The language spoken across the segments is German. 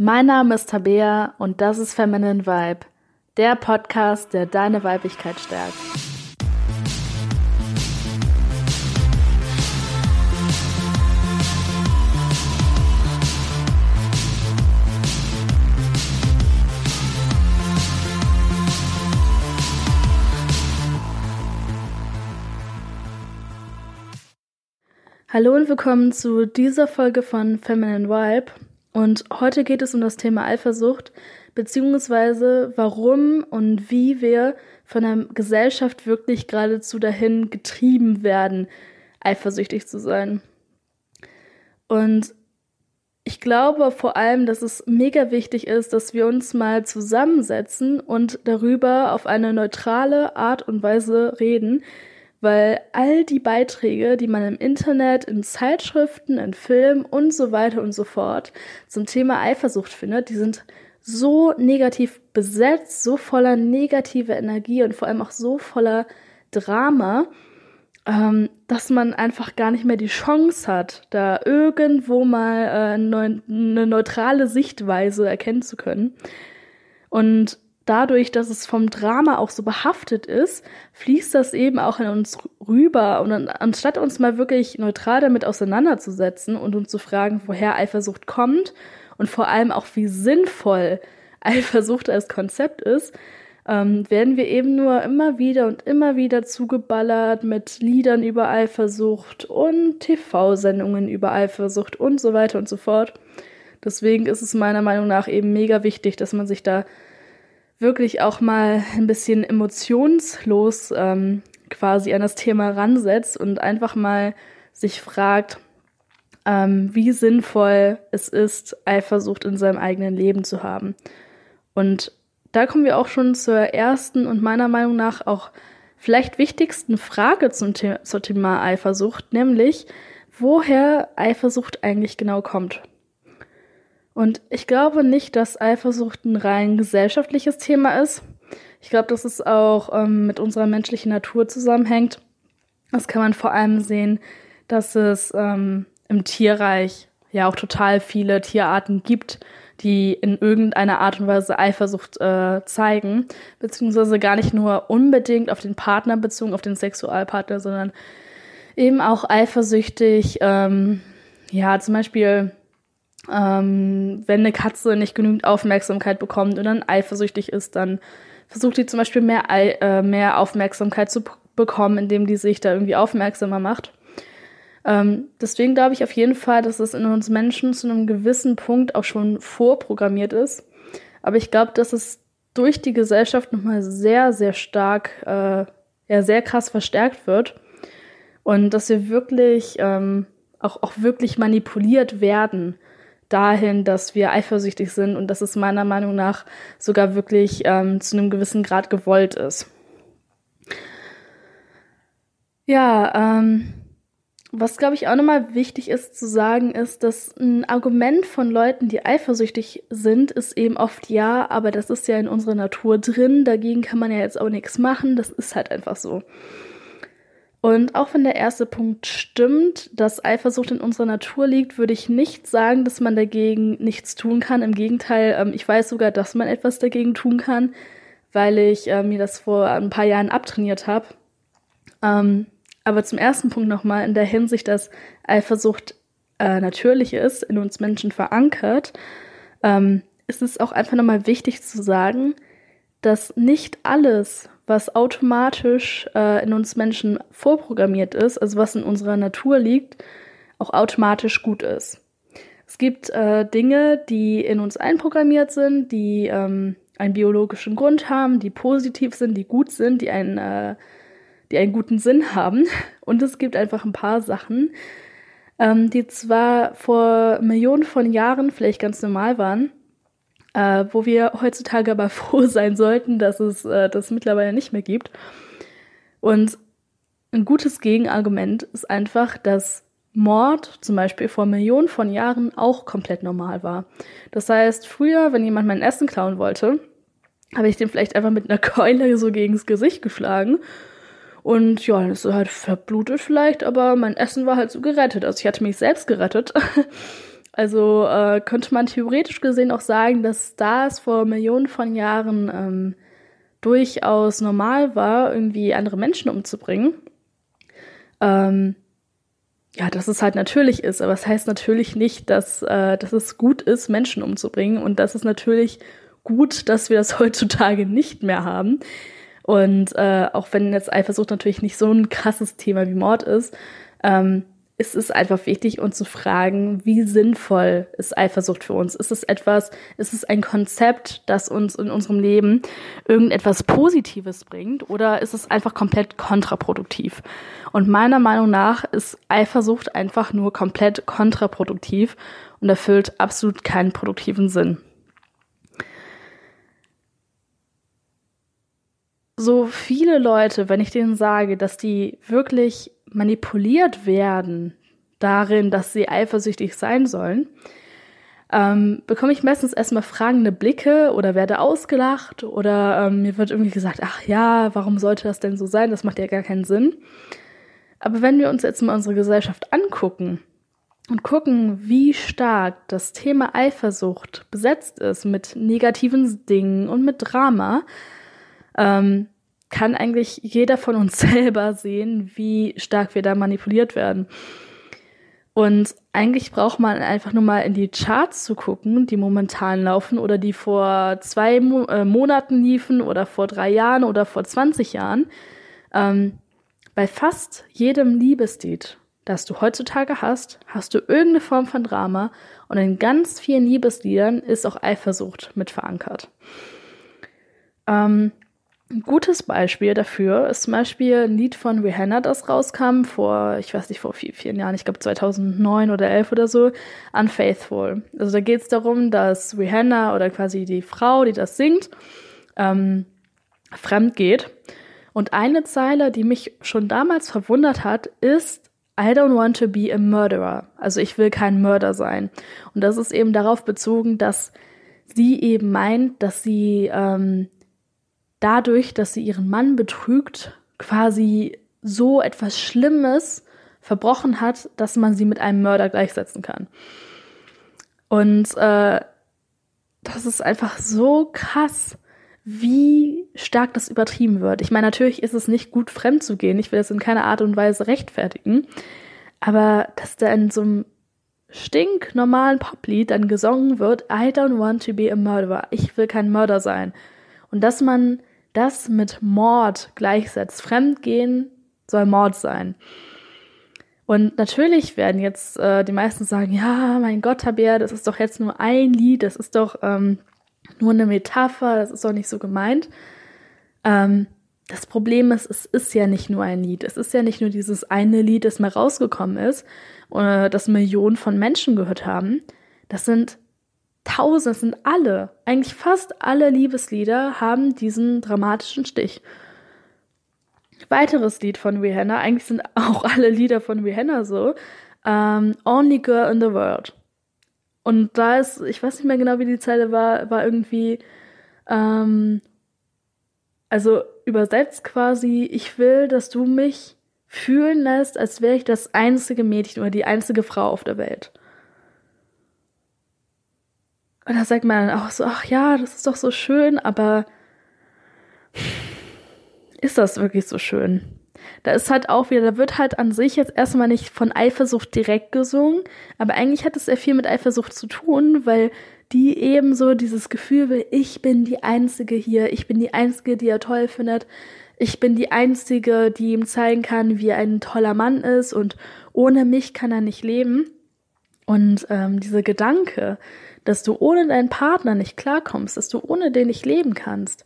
Mein Name ist Tabea und das ist Feminine Vibe, der Podcast, der deine Weiblichkeit stärkt. Hallo und willkommen zu dieser Folge von Feminine Vibe. Und heute geht es um das Thema Eifersucht, beziehungsweise warum und wie wir von der Gesellschaft wirklich geradezu dahin getrieben werden, eifersüchtig zu sein. Und ich glaube vor allem, dass es mega wichtig ist, dass wir uns mal zusammensetzen und darüber auf eine neutrale Art und Weise reden, weil all die Beiträge, die man im Internet, in Zeitschriften, in Filmen und so weiter und so fort zum Thema Eifersucht findet, die sind so negativ besetzt, so voller negative Energie und vor allem auch so voller Drama, ähm, dass man einfach gar nicht mehr die Chance hat, da irgendwo mal äh, eine neutrale Sichtweise erkennen zu können. Und dadurch, dass es vom Drama auch so behaftet ist, fließt das eben auch in uns rüber. Und anstatt uns mal wirklich neutral damit auseinanderzusetzen und uns zu fragen, woher Eifersucht kommt und vor allem auch wie sinnvoll Eifersucht als Konzept ist, ähm, werden wir eben nur immer wieder und immer wieder zugeballert mit Liedern über Eifersucht und TV-Sendungen über Eifersucht und so weiter und so fort. Deswegen ist es meiner Meinung nach eben mega wichtig, dass man sich da wirklich auch mal ein bisschen emotionslos ähm, quasi an das Thema ransetzt und einfach mal sich fragt, ähm, wie sinnvoll es ist, Eifersucht in seinem eigenen Leben zu haben. Und da kommen wir auch schon zur ersten und meiner Meinung nach auch vielleicht wichtigsten Frage zum, The zum Thema Eifersucht, nämlich woher Eifersucht eigentlich genau kommt. Und ich glaube nicht, dass Eifersucht ein rein gesellschaftliches Thema ist. Ich glaube, dass es auch ähm, mit unserer menschlichen Natur zusammenhängt. Das kann man vor allem sehen, dass es ähm, im Tierreich ja auch total viele Tierarten gibt, die in irgendeiner Art und Weise Eifersucht äh, zeigen, beziehungsweise gar nicht nur unbedingt auf den Partner bezogen, auf den Sexualpartner, sondern eben auch eifersüchtig, ähm, ja, zum Beispiel ähm, wenn eine Katze nicht genügend Aufmerksamkeit bekommt und dann eifersüchtig ist, dann versucht die zum Beispiel mehr, äh, mehr Aufmerksamkeit zu bekommen, indem die sich da irgendwie aufmerksamer macht. Ähm, deswegen glaube ich auf jeden Fall, dass es in uns Menschen zu einem gewissen Punkt auch schon vorprogrammiert ist. Aber ich glaube, dass es durch die Gesellschaft nochmal sehr, sehr stark, äh, ja, sehr krass verstärkt wird. Und dass wir wirklich ähm, auch, auch wirklich manipuliert werden dahin, dass wir eifersüchtig sind und dass es meiner Meinung nach sogar wirklich ähm, zu einem gewissen Grad gewollt ist. Ja, ähm, was glaube ich auch nochmal wichtig ist zu sagen, ist, dass ein Argument von Leuten, die eifersüchtig sind, ist eben oft ja, aber das ist ja in unserer Natur drin, dagegen kann man ja jetzt auch nichts machen, das ist halt einfach so. Und auch wenn der erste Punkt stimmt, dass Eifersucht in unserer Natur liegt, würde ich nicht sagen, dass man dagegen nichts tun kann. Im Gegenteil, ähm, ich weiß sogar, dass man etwas dagegen tun kann, weil ich äh, mir das vor ein paar Jahren abtrainiert habe. Ähm, aber zum ersten Punkt nochmal in der Hinsicht, dass Eifersucht äh, natürlich ist, in uns Menschen verankert, ähm, ist es auch einfach nochmal wichtig zu sagen, dass nicht alles, was automatisch äh, in uns Menschen vorprogrammiert ist, also was in unserer Natur liegt, auch automatisch gut ist. Es gibt äh, Dinge, die in uns einprogrammiert sind, die ähm, einen biologischen Grund haben, die positiv sind, die gut sind, die einen, äh, die einen guten Sinn haben. Und es gibt einfach ein paar Sachen, ähm, die zwar vor Millionen von Jahren vielleicht ganz normal waren, äh, wo wir heutzutage aber froh sein sollten, dass es äh, das mittlerweile nicht mehr gibt. Und ein gutes Gegenargument ist einfach, dass Mord zum Beispiel vor Millionen von Jahren auch komplett normal war. Das heißt, früher, wenn jemand mein Essen klauen wollte, habe ich den vielleicht einfach mit einer Keule so gegens Gesicht geschlagen. Und ja, dann ist er halt verblutet vielleicht, aber mein Essen war halt so gerettet. Also ich hatte mich selbst gerettet. Also äh, könnte man theoretisch gesehen auch sagen, dass da es vor Millionen von Jahren ähm, durchaus normal war, irgendwie andere Menschen umzubringen. Ähm, ja, dass es halt natürlich ist, aber es das heißt natürlich nicht, dass, äh, dass es gut ist, Menschen umzubringen und das ist natürlich gut, dass wir das heutzutage nicht mehr haben. Und äh, auch wenn jetzt Eifersucht natürlich nicht so ein krasses Thema wie Mord ist, ähm, ist es einfach wichtig, uns zu fragen, wie sinnvoll ist Eifersucht für uns? Ist es etwas, ist es ein Konzept, das uns in unserem Leben irgendetwas Positives bringt oder ist es einfach komplett kontraproduktiv? Und meiner Meinung nach ist Eifersucht einfach nur komplett kontraproduktiv und erfüllt absolut keinen produktiven Sinn. So viele Leute, wenn ich denen sage, dass die wirklich manipuliert werden darin, dass sie eifersüchtig sein sollen, ähm, bekomme ich meistens erstmal fragende Blicke oder werde ausgelacht oder ähm, mir wird irgendwie gesagt, ach ja, warum sollte das denn so sein? Das macht ja gar keinen Sinn. Aber wenn wir uns jetzt mal unsere Gesellschaft angucken und gucken, wie stark das Thema Eifersucht besetzt ist mit negativen Dingen und mit Drama, ähm, kann eigentlich jeder von uns selber sehen, wie stark wir da manipuliert werden. Und eigentlich braucht man einfach nur mal in die Charts zu gucken, die momentan laufen oder die vor zwei Mo äh, Monaten liefen oder vor drei Jahren oder vor 20 Jahren. Ähm, bei fast jedem Liebeslied, das du heutzutage hast, hast du irgendeine Form von Drama und in ganz vielen Liebesliedern ist auch Eifersucht mit verankert. Ähm, ein gutes Beispiel dafür ist zum Beispiel ein Lied von Rihanna, das rauskam vor, ich weiß nicht, vor vier, vier Jahren, ich glaube 2009 oder 11 oder so, Unfaithful. Also da geht es darum, dass Rihanna oder quasi die Frau, die das singt, ähm, fremd geht. Und eine Zeile, die mich schon damals verwundert hat, ist I don't want to be a murderer. Also ich will kein Mörder sein. Und das ist eben darauf bezogen, dass sie eben meint, dass sie ähm, dadurch, dass sie ihren Mann betrügt, quasi so etwas Schlimmes verbrochen hat, dass man sie mit einem Mörder gleichsetzen kann. Und äh, das ist einfach so krass, wie stark das übertrieben wird. Ich meine, natürlich ist es nicht gut, fremd zu gehen. Ich will das in keiner Art und Weise rechtfertigen. Aber dass da in so einem stinknormalen Poplied dann gesungen wird, I don't want to be a murderer. Ich will kein Mörder sein. Und dass man das mit Mord gleichsetzt. Fremdgehen soll Mord sein. Und natürlich werden jetzt äh, die meisten sagen, ja, mein Gott, Tabea, das ist doch jetzt nur ein Lied, das ist doch ähm, nur eine Metapher, das ist doch nicht so gemeint. Ähm, das Problem ist, es ist ja nicht nur ein Lied. Es ist ja nicht nur dieses eine Lied, das mal rausgekommen ist, oder das Millionen von Menschen gehört haben. Das sind Tausend, sind alle, eigentlich fast alle Liebeslieder haben diesen dramatischen Stich. Weiteres Lied von Rihanna, eigentlich sind auch alle Lieder von Rihanna so, ähm, Only Girl in the World. Und da ist, ich weiß nicht mehr genau, wie die Zeile war, war irgendwie, ähm, also übersetzt quasi, ich will, dass du mich fühlen lässt, als wäre ich das einzige Mädchen oder die einzige Frau auf der Welt. Und da sagt man dann auch so, ach ja, das ist doch so schön, aber ist das wirklich so schön? Da ist halt auch wieder, da wird halt an sich jetzt erstmal nicht von Eifersucht direkt gesungen, aber eigentlich hat es sehr viel mit Eifersucht zu tun, weil die eben so dieses Gefühl will, ich bin die Einzige hier, ich bin die Einzige, die er toll findet, ich bin die Einzige, die ihm zeigen kann, wie er ein toller Mann ist und ohne mich kann er nicht leben. Und ähm, dieser Gedanke, dass du ohne deinen Partner nicht klarkommst, dass du ohne den nicht leben kannst,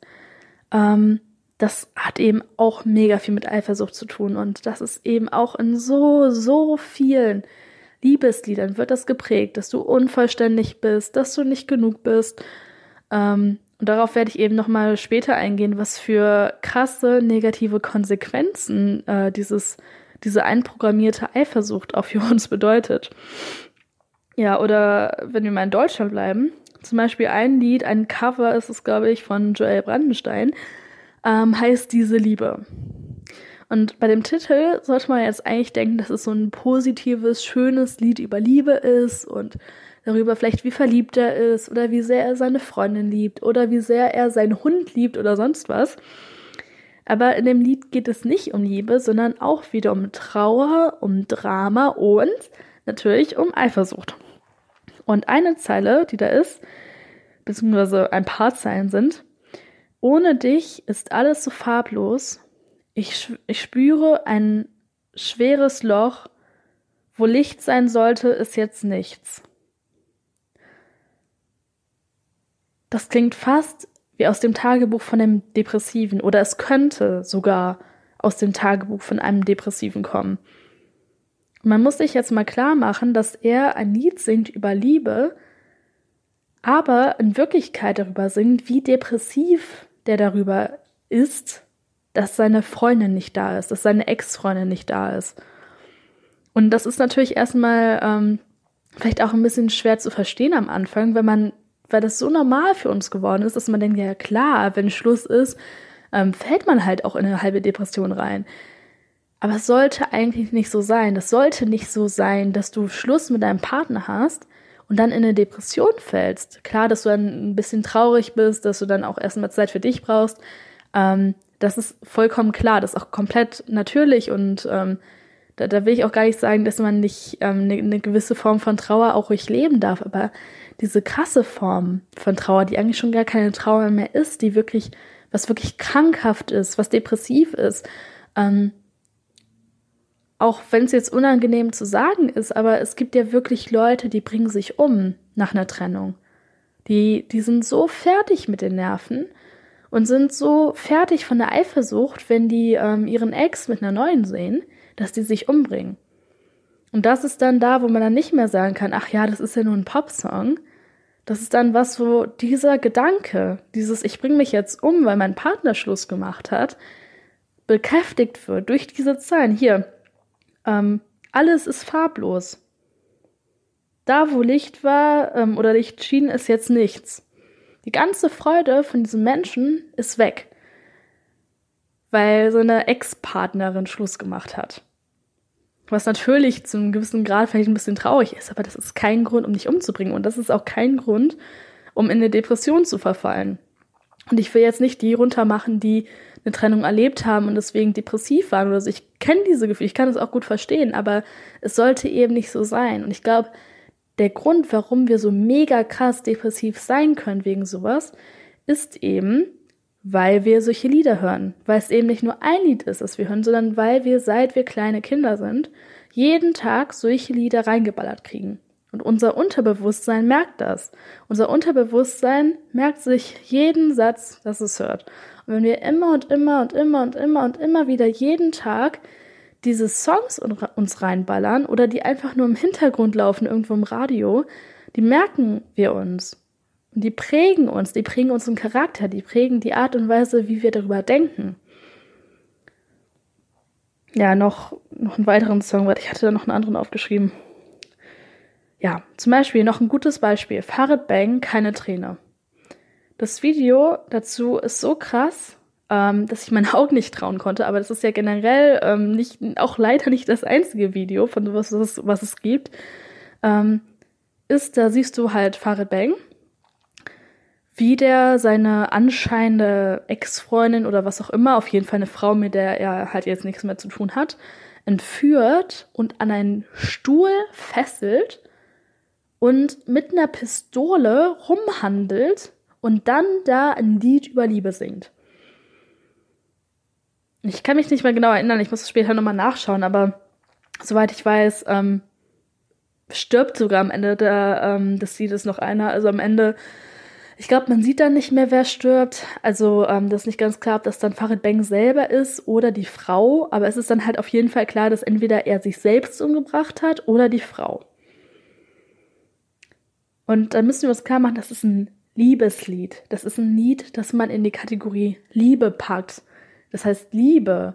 ähm, das hat eben auch mega viel mit Eifersucht zu tun. Und das ist eben auch in so, so vielen Liebesliedern wird das geprägt, dass du unvollständig bist, dass du nicht genug bist. Ähm, und darauf werde ich eben nochmal später eingehen, was für krasse negative Konsequenzen äh, dieses, diese einprogrammierte Eifersucht auch für uns bedeutet. Ja, oder wenn wir mal in Deutschland bleiben, zum Beispiel ein Lied, ein Cover ist es, glaube ich, von Joel Brandenstein, ähm, heißt Diese Liebe. Und bei dem Titel sollte man jetzt eigentlich denken, dass es so ein positives, schönes Lied über Liebe ist und darüber vielleicht, wie verliebt er ist oder wie sehr er seine Freundin liebt oder wie sehr er seinen Hund liebt oder sonst was. Aber in dem Lied geht es nicht um Liebe, sondern auch wieder um Trauer, um Drama und natürlich um Eifersucht. Und eine Zeile, die da ist, beziehungsweise ein paar Zeilen sind, ohne dich ist alles so farblos. Ich, ich spüre ein schweres Loch. Wo Licht sein sollte, ist jetzt nichts. Das klingt fast wie aus dem Tagebuch von einem Depressiven oder es könnte sogar aus dem Tagebuch von einem Depressiven kommen. Man muss sich jetzt mal klar machen, dass er ein Lied singt über Liebe, aber in Wirklichkeit darüber singt, wie depressiv der darüber ist, dass seine Freundin nicht da ist, dass seine Ex-Freundin nicht da ist. Und das ist natürlich erstmal ähm, vielleicht auch ein bisschen schwer zu verstehen am Anfang, wenn man, weil das so normal für uns geworden ist, dass man denkt, ja klar, wenn Schluss ist, ähm, fällt man halt auch in eine halbe Depression rein. Aber es sollte eigentlich nicht so sein. Das sollte nicht so sein, dass du Schluss mit deinem Partner hast und dann in eine Depression fällst. Klar, dass du dann ein bisschen traurig bist, dass du dann auch erstmal Zeit für dich brauchst. Ähm, das ist vollkommen klar, das ist auch komplett natürlich und ähm, da, da, will ich auch gar nicht sagen, dass man nicht ähm, eine, eine gewisse Form von Trauer auch ruhig leben darf, aber diese krasse Form von Trauer, die eigentlich schon gar keine Trauer mehr ist, die wirklich, was wirklich krankhaft ist, was depressiv ist, ähm, auch wenn es jetzt unangenehm zu sagen ist, aber es gibt ja wirklich Leute, die bringen sich um nach einer Trennung. Die, die sind so fertig mit den Nerven und sind so fertig von der Eifersucht, wenn die ähm, ihren Ex mit einer neuen sehen, dass die sich umbringen. Und das ist dann da, wo man dann nicht mehr sagen kann, ach ja, das ist ja nur ein Popsong. Das ist dann was, wo dieser Gedanke, dieses Ich bringe mich jetzt um, weil mein Partner Schluss gemacht hat, bekräftigt wird durch diese Zahlen. Hier, ähm, alles ist farblos. Da, wo Licht war ähm, oder Licht schien, ist jetzt nichts. Die ganze Freude von diesem Menschen ist weg, weil seine Ex-Partnerin Schluss gemacht hat. Was natürlich zu einem gewissen Grad vielleicht ein bisschen traurig ist, aber das ist kein Grund, um dich umzubringen. Und das ist auch kein Grund, um in eine Depression zu verfallen. Und ich will jetzt nicht die runtermachen, die eine Trennung erlebt haben und deswegen depressiv waren oder so. Ich kenne diese Gefühle, ich kann das auch gut verstehen, aber es sollte eben nicht so sein. Und ich glaube, der Grund, warum wir so mega krass depressiv sein können wegen sowas, ist eben, weil wir solche Lieder hören. Weil es eben nicht nur ein Lied ist, das wir hören, sondern weil wir, seit wir kleine Kinder sind, jeden Tag solche Lieder reingeballert kriegen. Und unser Unterbewusstsein merkt das. Unser Unterbewusstsein merkt sich jeden Satz, das es hört. Und wenn wir immer und immer und immer und immer und immer wieder jeden Tag diese Songs uns reinballern oder die einfach nur im Hintergrund laufen, irgendwo im Radio, die merken wir uns. Und die prägen uns, die prägen unseren Charakter, die prägen die Art und Weise, wie wir darüber denken. Ja, noch, noch einen weiteren Song, weil ich hatte da noch einen anderen aufgeschrieben. Ja, zum Beispiel noch ein gutes Beispiel. Farid Bang, keine Träne. Das Video dazu ist so krass, ähm, dass ich meinen Augen nicht trauen konnte. Aber das ist ja generell ähm, nicht, auch leider nicht das einzige Video von sowas, was es, was es gibt. Ähm, ist, da siehst du halt Farid Bang, wie der seine anscheinende Ex-Freundin oder was auch immer, auf jeden Fall eine Frau, mit der er halt jetzt nichts mehr zu tun hat, entführt und an einen Stuhl fesselt und mit einer Pistole rumhandelt und dann da ein Lied über Liebe singt. Ich kann mich nicht mehr genau erinnern, ich muss später nochmal nachschauen, aber soweit ich weiß, ähm, stirbt sogar am Ende der, ähm, des Liedes noch einer. Also am Ende, ich glaube, man sieht dann nicht mehr, wer stirbt. Also ähm, das ist nicht ganz klar, ob das dann Farid Bang selber ist oder die Frau. Aber es ist dann halt auf jeden Fall klar, dass entweder er sich selbst umgebracht hat oder die Frau. Und dann müssen wir uns klar machen, das ist ein Liebeslied. Das ist ein Lied, das man in die Kategorie Liebe packt. Das heißt Liebe.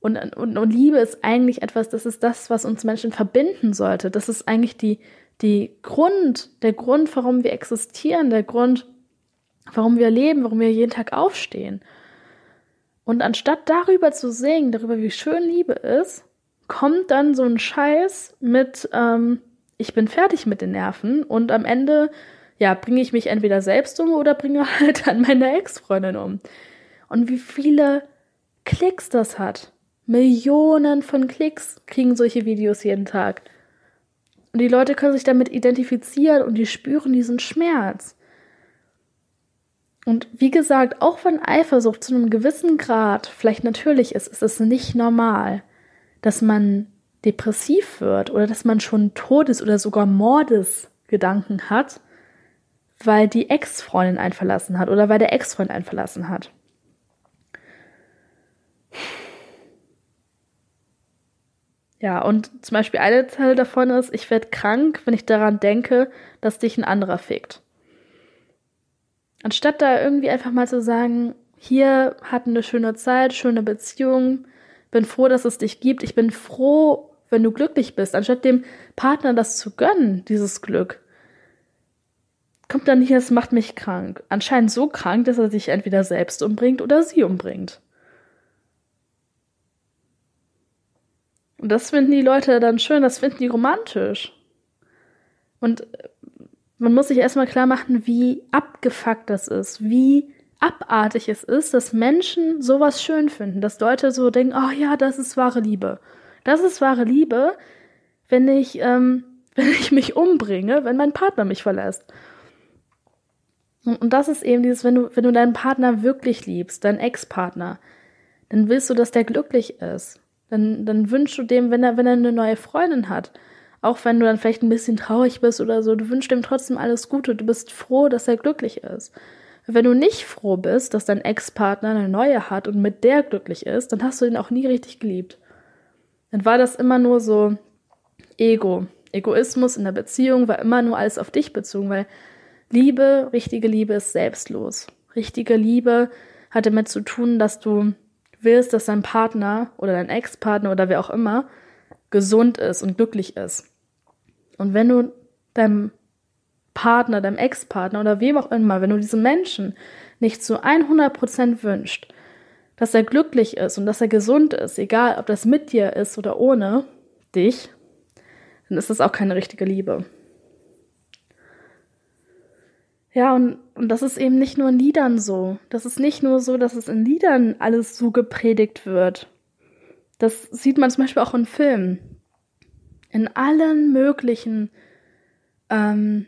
Und, und, und Liebe ist eigentlich etwas, das ist das, was uns Menschen verbinden sollte. Das ist eigentlich die, die Grund, der Grund, warum wir existieren, der Grund, warum wir leben, warum wir jeden Tag aufstehen. Und anstatt darüber zu singen, darüber, wie schön Liebe ist, kommt dann so ein Scheiß mit, ähm, ich bin fertig mit den Nerven und am Ende, ja, bringe ich mich entweder selbst um oder bringe halt dann meine Ex-Freundin um. Und wie viele Klicks das hat. Millionen von Klicks kriegen solche Videos jeden Tag. Und die Leute können sich damit identifizieren und die spüren diesen Schmerz. Und wie gesagt, auch wenn Eifersucht zu einem gewissen Grad vielleicht natürlich ist, ist es nicht normal, dass man depressiv wird oder dass man schon Todes- oder sogar Mordesgedanken hat, weil die Ex-Freundin einen verlassen hat oder weil der Ex-Freund einen verlassen hat. Ja, und zum Beispiel eine Teil davon ist, ich werde krank, wenn ich daran denke, dass dich ein anderer fickt. Anstatt da irgendwie einfach mal zu sagen, hier hatten eine schöne Zeit, schöne Beziehung, bin froh, dass es dich gibt, ich bin froh, wenn du glücklich bist, anstatt dem Partner das zu gönnen, dieses Glück, kommt dann hier, es macht mich krank. Anscheinend so krank, dass er sich entweder selbst umbringt oder sie umbringt. Und das finden die Leute dann schön, das finden die romantisch. Und äh, man muss sich erstmal klar machen, wie abgefuckt das ist, wie abartig es ist, dass Menschen sowas schön finden, dass Leute so denken, oh ja, das ist wahre Liebe. Das ist wahre Liebe, wenn ich, ähm, wenn ich mich umbringe, wenn mein Partner mich verlässt. Und das ist eben dieses, wenn du, wenn du deinen Partner wirklich liebst, deinen Ex-Partner, dann willst du, dass der glücklich ist. Dann, dann wünschst du dem, wenn er, wenn er eine neue Freundin hat, auch wenn du dann vielleicht ein bisschen traurig bist oder so, du wünschst ihm trotzdem alles Gute, du bist froh, dass er glücklich ist. Wenn du nicht froh bist, dass dein Ex-Partner eine neue hat und mit der glücklich ist, dann hast du ihn auch nie richtig geliebt. Dann war das immer nur so Ego. Egoismus in der Beziehung war immer nur alles auf dich bezogen, weil Liebe, richtige Liebe ist selbstlos. Richtige Liebe hat damit zu tun, dass du willst, dass dein Partner oder dein Ex-Partner oder wer auch immer gesund ist und glücklich ist. Und wenn du deinem Partner, deinem Ex-Partner oder wem auch immer, wenn du diesem Menschen nicht zu 100% wünscht, dass er glücklich ist und dass er gesund ist, egal ob das mit dir ist oder ohne dich, dann ist das auch keine richtige Liebe. Ja, und, und das ist eben nicht nur in Liedern so. Das ist nicht nur so, dass es in Liedern alles so gepredigt wird. Das sieht man zum Beispiel auch in Filmen. In allen möglichen ähm,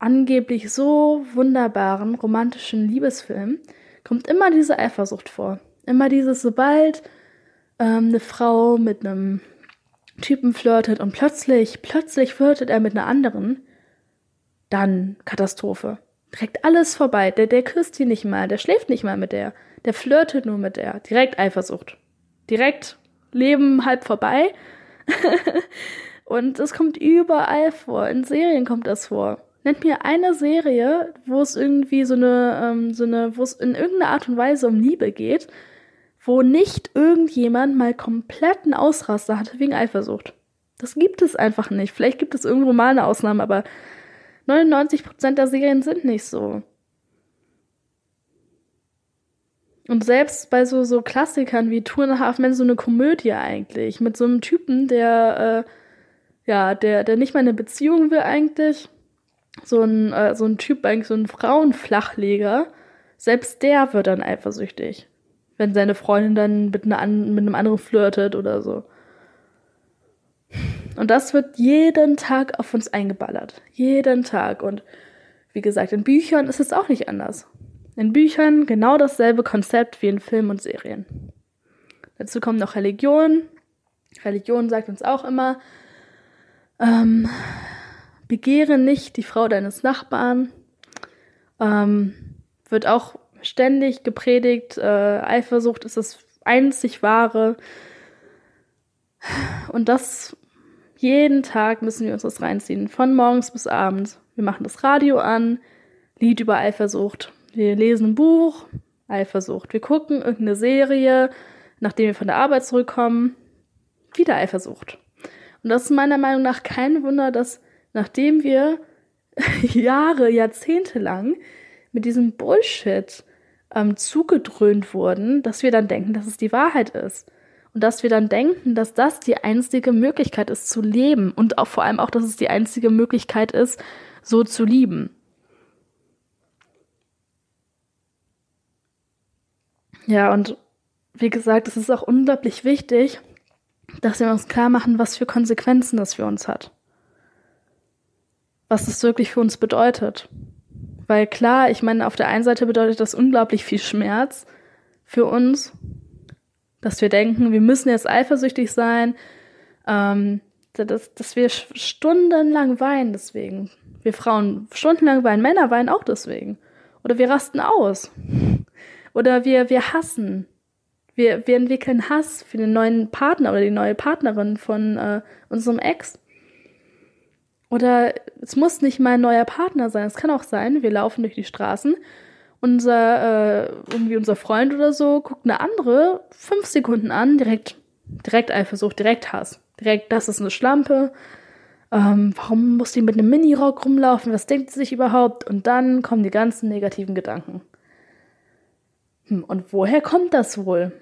angeblich so wunderbaren romantischen Liebesfilmen kommt immer diese Eifersucht vor. Immer dieses, sobald ähm, eine Frau mit einem Typen flirtet und plötzlich, plötzlich flirtet er mit einer anderen, dann Katastrophe direkt alles vorbei. Der, der küsst sie nicht mal, der schläft nicht mal mit der, der flirtet nur mit der. Direkt Eifersucht. Direkt Leben halb vorbei. Und es kommt überall vor. In Serien kommt das vor. Nennt mir eine Serie, wo es irgendwie so eine, ähm, so eine, wo es in irgendeiner Art und Weise um Liebe geht, wo nicht irgendjemand mal kompletten Ausraster hatte wegen Eifersucht. Das gibt es einfach nicht. Vielleicht gibt es irgendwo mal eine Ausnahme, aber 99% der Serien sind nicht so. Und selbst bei so, so Klassikern wie and a Half Men, so eine Komödie eigentlich, mit so einem Typen, der, äh, ja, der, der nicht mal eine Beziehung will eigentlich, so ein, äh, so ein Typ, eigentlich so ein Frauenflachleger, selbst der wird dann eifersüchtig, wenn seine Freundin dann mit, einer, mit einem anderen flirtet oder so. Und das wird jeden Tag auf uns eingeballert. Jeden Tag. Und wie gesagt, in Büchern ist es auch nicht anders. In Büchern genau dasselbe Konzept wie in Filmen und Serien. Dazu kommt noch Religion. Religion sagt uns auch immer, ähm, begehre nicht die Frau deines Nachbarn. Ähm, wird auch ständig gepredigt, äh, Eifersucht ist das einzig wahre. Und das jeden Tag müssen wir uns das reinziehen, von morgens bis abends. Wir machen das Radio an, Lied über Eifersucht. Wir lesen ein Buch, Eifersucht. Wir gucken irgendeine Serie, nachdem wir von der Arbeit zurückkommen, wieder Eifersucht. Und das ist meiner Meinung nach kein Wunder, dass nachdem wir Jahre, Jahrzehnte lang mit diesem Bullshit ähm, zugedröhnt wurden, dass wir dann denken, dass es die Wahrheit ist. Und dass wir dann denken, dass das die einzige Möglichkeit ist zu leben und auch vor allem auch, dass es die einzige Möglichkeit ist, so zu lieben. Ja, und wie gesagt, es ist auch unglaublich wichtig, dass wir uns klar machen, was für Konsequenzen das für uns hat. Was es wirklich für uns bedeutet. Weil klar, ich meine, auf der einen Seite bedeutet das unglaublich viel Schmerz für uns, dass wir denken, wir müssen jetzt eifersüchtig sein, ähm, dass, dass wir stundenlang weinen deswegen. Wir Frauen stundenlang weinen, Männer weinen auch deswegen. Oder wir rasten aus. Oder wir, wir hassen. Wir, wir entwickeln Hass für den neuen Partner oder die neue Partnerin von äh, unserem Ex. Oder es muss nicht mal ein neuer Partner sein. Es kann auch sein, wir laufen durch die Straßen. Unser, äh, irgendwie unser Freund oder so guckt eine andere fünf Sekunden an, direkt, direkt Eifersucht, direkt Hass. Direkt, das ist eine Schlampe. Ähm, warum muss die mit einem Minirock rumlaufen? Was denkt sie sich überhaupt? Und dann kommen die ganzen negativen Gedanken. Hm, und woher kommt das wohl?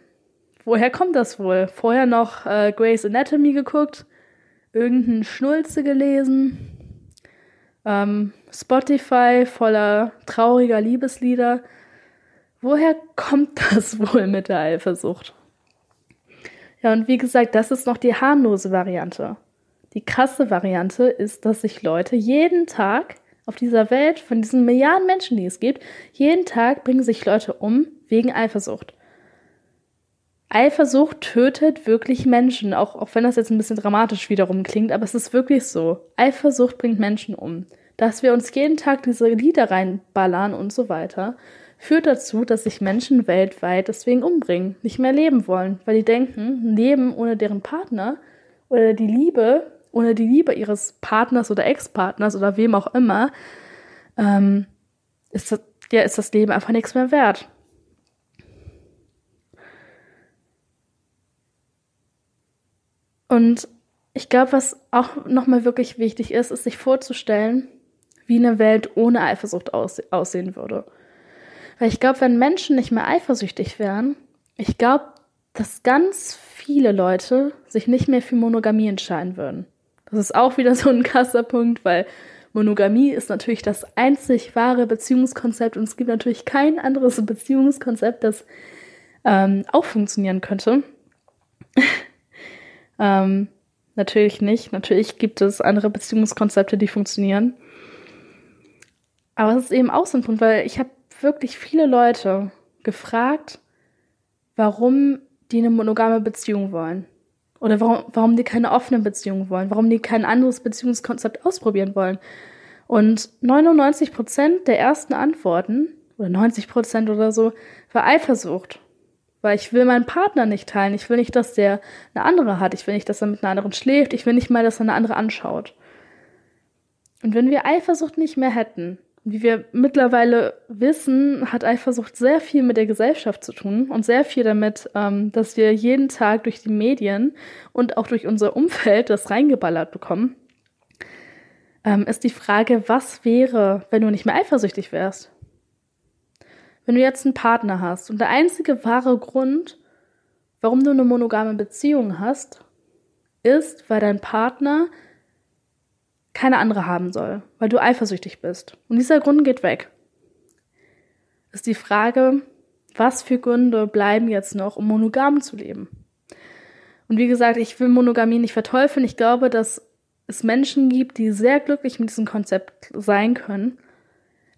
Woher kommt das wohl? Vorher noch äh, Grey's Anatomy geguckt, irgendeinen Schnulze gelesen, ähm, Spotify voller trauriger Liebeslieder. Woher kommt das wohl mit der Eifersucht? Ja, und wie gesagt, das ist noch die harmlose Variante. Die krasse Variante ist, dass sich Leute jeden Tag auf dieser Welt, von diesen Milliarden Menschen, die es gibt, jeden Tag bringen sich Leute um wegen Eifersucht. Eifersucht tötet wirklich Menschen, auch, auch wenn das jetzt ein bisschen dramatisch wiederum klingt, aber es ist wirklich so. Eifersucht bringt Menschen um. Dass wir uns jeden Tag diese Lieder reinballern und so weiter, führt dazu, dass sich Menschen weltweit deswegen umbringen, nicht mehr leben wollen, weil die denken, Leben ohne deren Partner oder die Liebe, ohne die Liebe ihres Partners oder Ex-Partners oder wem auch immer, ähm, ist, das, ja, ist das Leben einfach nichts mehr wert. Und ich glaube, was auch nochmal wirklich wichtig ist, ist sich vorzustellen, wie eine Welt ohne Eifersucht aussehen würde. Weil ich glaube, wenn Menschen nicht mehr eifersüchtig wären, ich glaube, dass ganz viele Leute sich nicht mehr für Monogamie entscheiden würden. Das ist auch wieder so ein krasser Punkt, weil Monogamie ist natürlich das einzig wahre Beziehungskonzept und es gibt natürlich kein anderes Beziehungskonzept, das ähm, auch funktionieren könnte. Ähm, natürlich nicht. Natürlich gibt es andere Beziehungskonzepte, die funktionieren. Aber es ist eben auch so ein Punkt, weil ich habe wirklich viele Leute gefragt, warum die eine monogame Beziehung wollen. Oder warum, warum die keine offene Beziehung wollen, warum die kein anderes Beziehungskonzept ausprobieren wollen. Und 99 Prozent der ersten Antworten, oder 90 Prozent oder so, war Eifersucht. Weil ich will meinen Partner nicht teilen. Ich will nicht, dass der eine andere hat. Ich will nicht, dass er mit einer anderen schläft. Ich will nicht mal, dass er eine andere anschaut. Und wenn wir Eifersucht nicht mehr hätten, wie wir mittlerweile wissen, hat Eifersucht sehr viel mit der Gesellschaft zu tun und sehr viel damit, ähm, dass wir jeden Tag durch die Medien und auch durch unser Umfeld das reingeballert bekommen, ähm, ist die Frage, was wäre, wenn du nicht mehr eifersüchtig wärst? Wenn du jetzt einen Partner hast und der einzige wahre Grund, warum du eine monogame Beziehung hast, ist, weil dein Partner keine andere haben soll, weil du eifersüchtig bist. Und dieser Grund geht weg. Ist die Frage, was für Gründe bleiben jetzt noch, um monogam zu leben? Und wie gesagt, ich will Monogamie nicht verteufeln. Ich glaube, dass es Menschen gibt, die sehr glücklich mit diesem Konzept sein können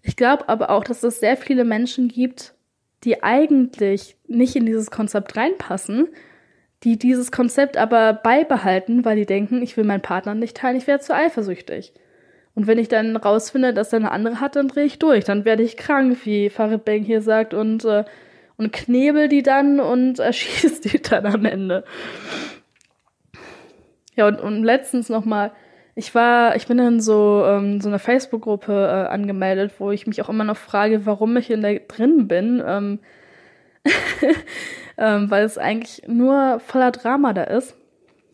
ich glaube aber auch, dass es sehr viele Menschen gibt, die eigentlich nicht in dieses Konzept reinpassen, die dieses Konzept aber beibehalten, weil die denken, ich will meinen Partner nicht teilen, ich werde zu eifersüchtig. Und wenn ich dann rausfinde, dass er eine andere hat, dann drehe ich durch. Dann werde ich krank, wie Farid Bang hier sagt, und, äh, und knebel die dann und erschießt die dann am Ende. Ja, und, und letztens nochmal ich war, ich bin in so, ähm, so einer Facebook-Gruppe äh, angemeldet, wo ich mich auch immer noch frage, warum ich in der drin bin. Ähm, ähm, weil es eigentlich nur voller Drama da ist.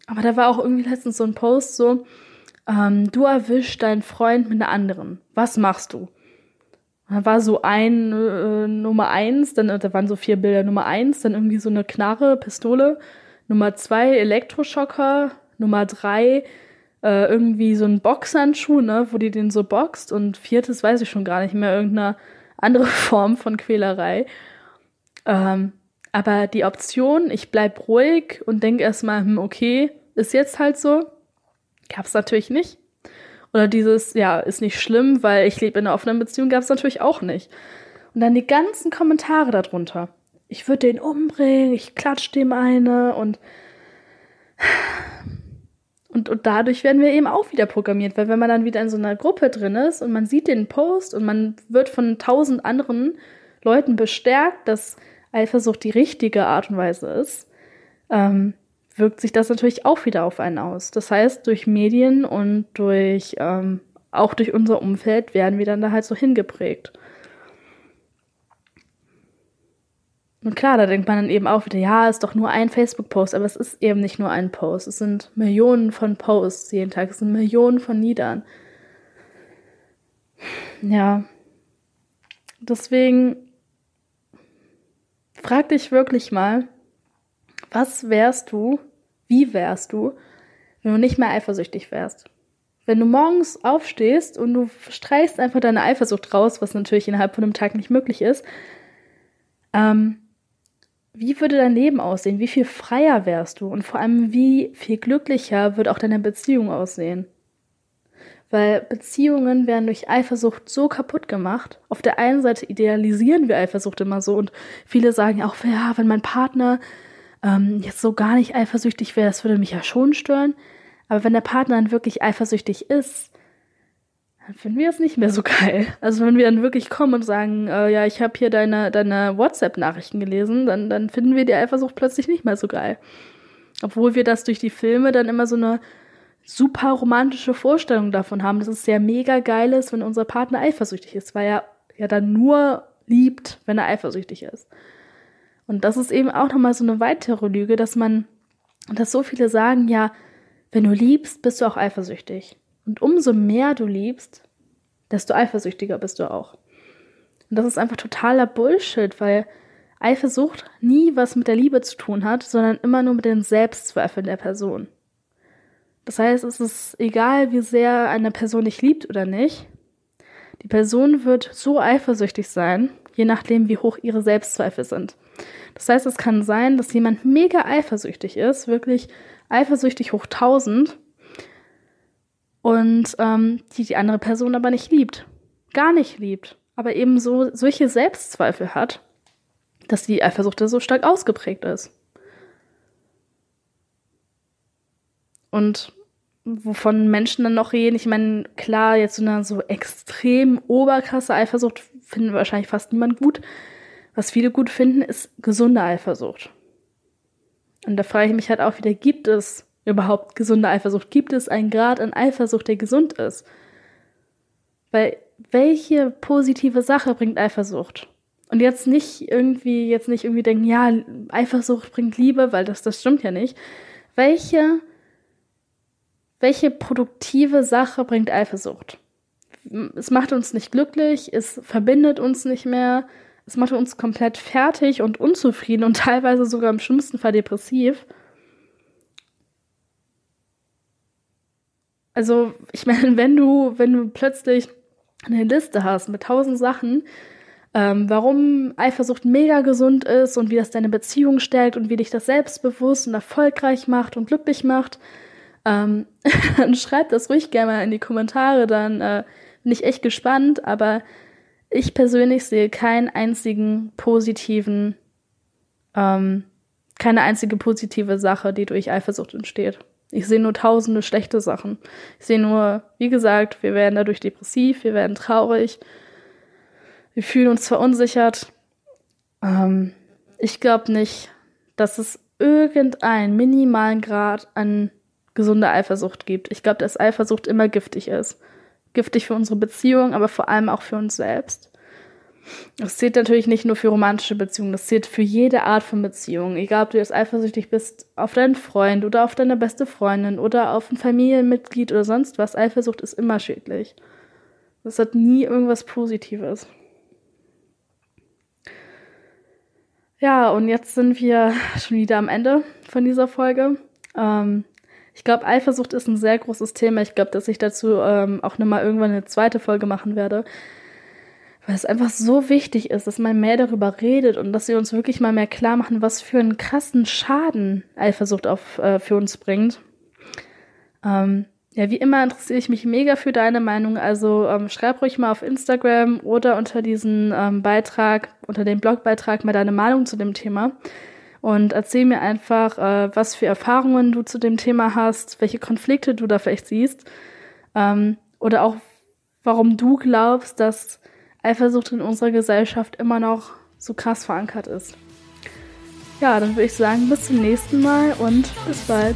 Aber da war auch irgendwie letztens so ein Post so, ähm, du erwischst deinen Freund mit einer anderen. Was machst du? Da war so ein äh, Nummer eins, dann da waren so vier Bilder Nummer eins, dann irgendwie so eine Knarre, Pistole, Nummer zwei Elektroschocker, Nummer drei äh, irgendwie so ein Boxhandschuh, ne, wo die den so boxt und viertes weiß ich schon gar nicht mehr, irgendeine andere Form von Quälerei. Ähm, aber die Option, ich bleib ruhig und denke erstmal, hm, okay, ist jetzt halt so, gab es natürlich nicht. Oder dieses, ja, ist nicht schlimm, weil ich lebe in einer offenen Beziehung, gab es natürlich auch nicht. Und dann die ganzen Kommentare darunter. Ich würde den umbringen, ich klatsch dem eine und, und, und dadurch werden wir eben auch wieder programmiert, weil wenn man dann wieder in so einer Gruppe drin ist und man sieht den Post und man wird von tausend anderen Leuten bestärkt, dass Eifersucht die richtige Art und Weise ist, ähm, wirkt sich das natürlich auch wieder auf einen aus. Das heißt, durch Medien und durch ähm, auch durch unser Umfeld werden wir dann da halt so hingeprägt. Und klar, da denkt man dann eben auch wieder, ja, ist doch nur ein Facebook-Post, aber es ist eben nicht nur ein Post. Es sind Millionen von Posts jeden Tag, es sind Millionen von Niedern. Ja. Deswegen frag dich wirklich mal, was wärst du, wie wärst du, wenn du nicht mehr eifersüchtig wärst? Wenn du morgens aufstehst und du streichst einfach deine Eifersucht raus, was natürlich innerhalb von einem Tag nicht möglich ist, ähm, wie würde dein Leben aussehen? Wie viel freier wärst du? Und vor allem, wie viel glücklicher würde auch deine Beziehung aussehen? Weil Beziehungen werden durch Eifersucht so kaputt gemacht. Auf der einen Seite idealisieren wir Eifersucht immer so und viele sagen auch, ja, wenn mein Partner ähm, jetzt so gar nicht eifersüchtig wäre, das würde mich ja schon stören. Aber wenn der Partner dann wirklich eifersüchtig ist, dann finden wir es nicht mehr so geil. Also wenn wir dann wirklich kommen und sagen, äh, ja, ich habe hier deine, deine WhatsApp-Nachrichten gelesen, dann, dann finden wir die Eifersucht plötzlich nicht mehr so geil. Obwohl wir das durch die Filme dann immer so eine super romantische Vorstellung davon haben, dass es sehr mega geil ist, wenn unser Partner eifersüchtig ist, weil er ja dann nur liebt, wenn er eifersüchtig ist. Und das ist eben auch nochmal so eine weitere Lüge, dass man, dass so viele sagen, ja, wenn du liebst, bist du auch eifersüchtig. Und umso mehr du liebst, desto eifersüchtiger bist du auch. Und das ist einfach totaler Bullshit, weil Eifersucht nie was mit der Liebe zu tun hat, sondern immer nur mit den Selbstzweifeln der Person. Das heißt, es ist egal, wie sehr eine Person dich liebt oder nicht. Die Person wird so eifersüchtig sein, je nachdem, wie hoch ihre Selbstzweifel sind. Das heißt, es kann sein, dass jemand mega eifersüchtig ist, wirklich eifersüchtig hoch 1000 und ähm, die die andere Person aber nicht liebt, gar nicht liebt, aber eben so solche Selbstzweifel hat, dass die Eifersucht so stark ausgeprägt ist. Und wovon Menschen dann noch reden, ich meine, klar, jetzt so eine so extrem oberkrasse Eifersucht finden wahrscheinlich fast niemand gut. Was viele gut finden, ist gesunde Eifersucht. Und da frage ich mich halt auch wieder, gibt es überhaupt gesunde Eifersucht? Gibt es einen Grad an Eifersucht, der gesund ist? Weil welche positive Sache bringt Eifersucht? Und jetzt nicht irgendwie, jetzt nicht irgendwie denken, ja, Eifersucht bringt Liebe, weil das, das stimmt ja nicht. Welche welche produktive Sache bringt Eifersucht? Es macht uns nicht glücklich, es verbindet uns nicht mehr, es macht uns komplett fertig und unzufrieden und teilweise sogar im schlimmsten Fall depressiv. Also, ich meine, wenn du, wenn du plötzlich eine Liste hast mit tausend Sachen, ähm, warum Eifersucht mega gesund ist und wie das deine Beziehung stärkt und wie dich das selbstbewusst und erfolgreich macht und glücklich macht, ähm, dann schreibt das ruhig gerne mal in die Kommentare, dann äh, bin ich echt gespannt, aber ich persönlich sehe keinen einzigen positiven, ähm, keine einzige positive Sache, die durch Eifersucht entsteht. Ich sehe nur tausende schlechte Sachen. Ich sehe nur, wie gesagt, wir werden dadurch depressiv, wir werden traurig, wir fühlen uns verunsichert. Ähm, ich glaube nicht, dass es irgendeinen minimalen Grad an gesunde Eifersucht gibt. Ich glaube, dass Eifersucht immer giftig ist. Giftig für unsere Beziehung, aber vor allem auch für uns selbst. Das zählt natürlich nicht nur für romantische Beziehungen, das zählt für jede Art von Beziehung. Egal, ob du jetzt eifersüchtig bist auf deinen Freund oder auf deine beste Freundin oder auf ein Familienmitglied oder sonst was. Eifersucht ist immer schädlich. Das hat nie irgendwas Positives. Ja, und jetzt sind wir schon wieder am Ende von dieser Folge. Ähm, ich glaube, Eifersucht ist ein sehr großes Thema. Ich glaube, dass ich dazu ähm, auch nochmal irgendwann eine zweite Folge machen werde. Weil es einfach so wichtig ist, dass man mehr darüber redet und dass wir uns wirklich mal mehr klar machen, was für einen krassen Schaden Eifersucht auf, äh, für uns bringt. Ähm, ja, wie immer interessiere ich mich mega für deine Meinung. Also ähm, schreib ruhig mal auf Instagram oder unter diesen ähm, Beitrag, unter dem Blogbeitrag mal deine Meinung zu dem Thema und erzähl mir einfach, äh, was für Erfahrungen du zu dem Thema hast, welche Konflikte du da vielleicht siehst ähm, oder auch, warum du glaubst, dass Eifersucht in unserer Gesellschaft immer noch so krass verankert ist. Ja, dann würde ich sagen, bis zum nächsten Mal und bis bald.